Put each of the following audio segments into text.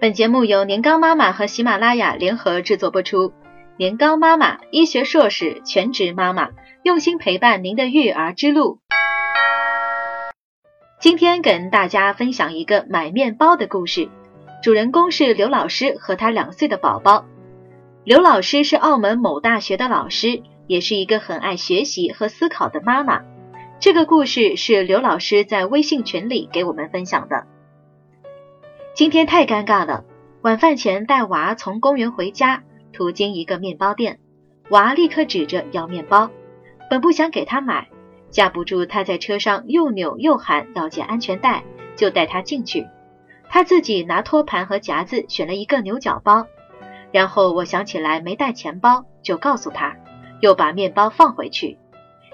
本节目由年糕妈妈和喜马拉雅联合制作播出。年糕妈妈，医学硕士，全职妈妈，用心陪伴您的育儿之路。今天跟大家分享一个买面包的故事，主人公是刘老师和他两岁的宝宝。刘老师是澳门某大学的老师，也是一个很爱学习和思考的妈妈。这个故事是刘老师在微信群里给我们分享的。今天太尴尬了，晚饭前带娃从公园回家，途经一个面包店，娃立刻指着要面包，本不想给他买，架不住他在车上又扭又喊要系安全带，就带他进去。他自己拿托盘和夹子选了一个牛角包，然后我想起来没带钱包，就告诉他，又把面包放回去。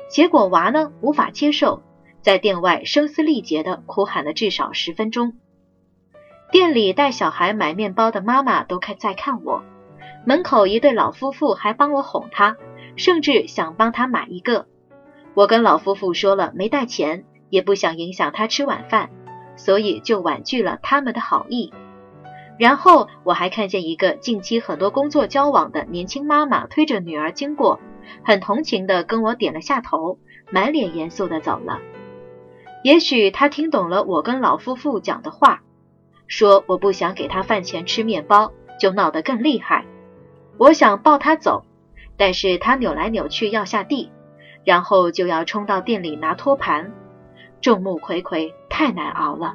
结果娃呢无法接受，在店外声嘶力竭地哭喊了至少十分钟。店里带小孩买面包的妈妈都看在看我，门口一对老夫妇还帮我哄他，甚至想帮他买一个。我跟老夫妇说了没带钱，也不想影响他吃晚饭，所以就婉拒了他们的好意。然后我还看见一个近期很多工作交往的年轻妈妈推着女儿经过，很同情的跟我点了下头，满脸严肃的走了。也许他听懂了我跟老夫妇讲的话。说我不想给他饭钱吃面包，就闹得更厉害。我想抱他走，但是他扭来扭去要下地，然后就要冲到店里拿托盘。众目睽睽，太难熬了。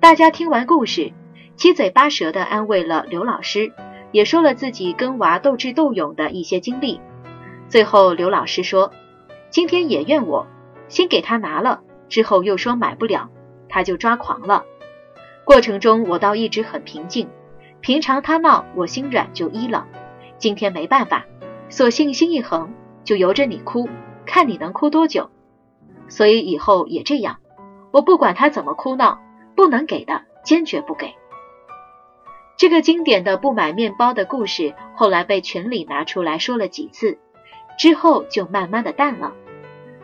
大家听完故事，七嘴八舌的安慰了刘老师，也说了自己跟娃斗智斗勇的一些经历。最后刘老师说，今天也怨我，先给他拿了，之后又说买不了，他就抓狂了。过程中我倒一直很平静，平常他闹我心软就依了，今天没办法，索性心一横，就由着你哭，看你能哭多久。所以以后也这样，我不管他怎么哭闹，不能给的坚决不给。这个经典的不买面包的故事，后来被群里拿出来说了几次，之后就慢慢的淡了。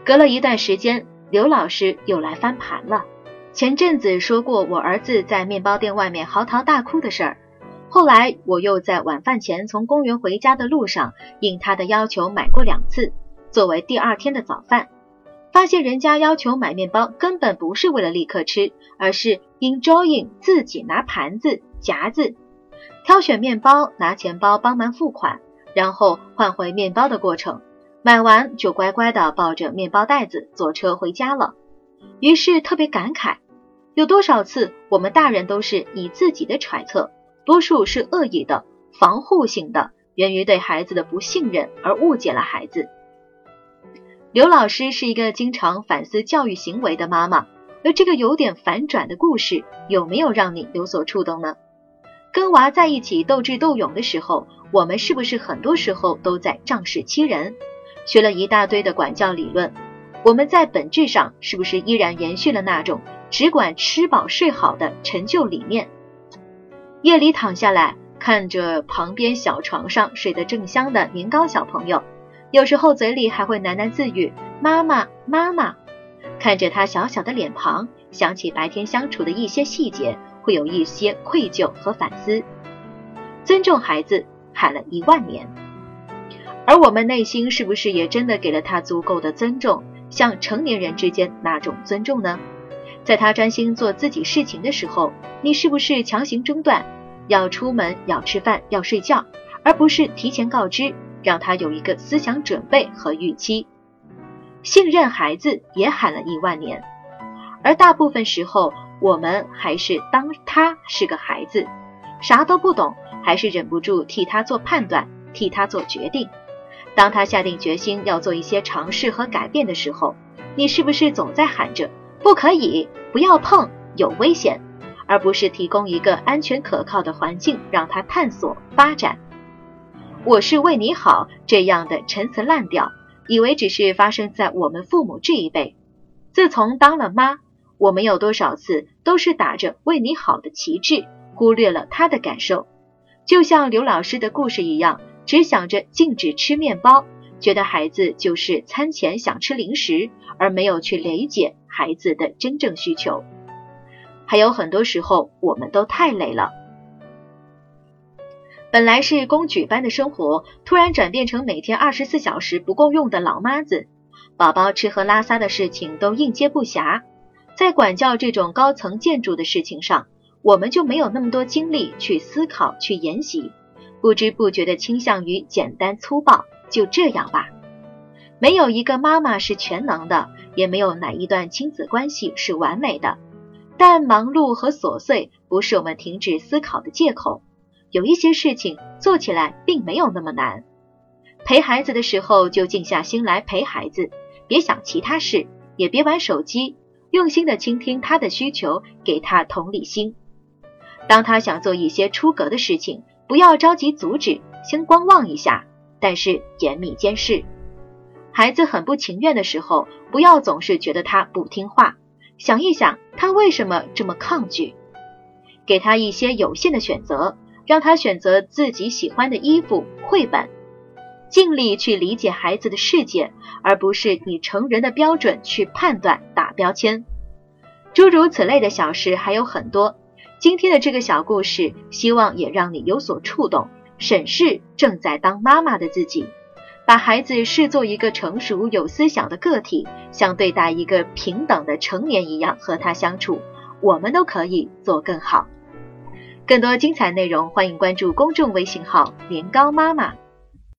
隔了一段时间，刘老师又来翻盘了。前阵子说过我儿子在面包店外面嚎啕大哭的事儿，后来我又在晚饭前从公园回家的路上应他的要求买过两次，作为第二天的早饭。发现人家要求买面包根本不是为了立刻吃，而是 enjoying 自己拿盘子夹子挑选面包，拿钱包帮忙付款，然后换回面包的过程。买完就乖乖的抱着面包袋子坐车回家了。于是特别感慨。有多少次，我们大人都是以自己的揣测，多数是恶意的、防护性的，源于对孩子的不信任而误解了孩子。刘老师是一个经常反思教育行为的妈妈，而这个有点反转的故事，有没有让你有所触动呢？跟娃在一起斗智斗勇的时候，我们是不是很多时候都在仗势欺人？学了一大堆的管教理论，我们在本质上是不是依然延续了那种？只管吃饱睡好的陈旧理念，夜里躺下来看着旁边小床上睡得正香的年糕小朋友，有时候嘴里还会喃喃自语“妈妈，妈妈”。看着他小小的脸庞，想起白天相处的一些细节，会有一些愧疚和反思。尊重孩子喊了一万年，而我们内心是不是也真的给了他足够的尊重，像成年人之间那种尊重呢？在他专心做自己事情的时候，你是不是强行中断？要出门，要吃饭，要睡觉，而不是提前告知，让他有一个思想准备和预期。信任孩子也喊了一万年，而大部分时候，我们还是当他是个孩子，啥都不懂，还是忍不住替他做判断，替他做决定。当他下定决心要做一些尝试和改变的时候，你是不是总在喊着？不可以，不要碰，有危险，而不是提供一个安全可靠的环境让他探索发展。我是为你好这样的陈词滥调，以为只是发生在我们父母这一辈。自从当了妈，我们有多少次都是打着为你好的旗帜，忽略了他的感受。就像刘老师的故事一样，只想着禁止吃面包。觉得孩子就是餐前想吃零食，而没有去理解孩子的真正需求。还有很多时候，我们都太累了，本来是公举般的生活，突然转变成每天二十四小时不够用的老妈子，宝宝吃喝拉撒的事情都应接不暇，在管教这种高层建筑的事情上，我们就没有那么多精力去思考、去研习，不知不觉的倾向于简单粗暴，就这样吧。没有一个妈妈是全能的，也没有哪一段亲子关系是完美的，但忙碌和琐碎不是我们停止思考的借口。有一些事情做起来并没有那么难，陪孩子的时候就静下心来陪孩子，别想其他事，也别玩手机，用心的倾听他的需求，给他同理心。当他想做一些出格的事情，不要着急阻止，先观望一下，但是严密监视。孩子很不情愿的时候，不要总是觉得他不听话，想一想他为什么这么抗拒，给他一些有限的选择。让他选择自己喜欢的衣服、绘本，尽力去理解孩子的世界，而不是以成人的标准去判断、打标签。诸如此类的小事还有很多。今天的这个小故事，希望也让你有所触动，审视正在当妈妈的自己，把孩子视作一个成熟有思想的个体，像对待一个平等的成年一样和他相处。我们都可以做更好。更多精彩内容，欢迎关注公众微信号“年糕妈妈”。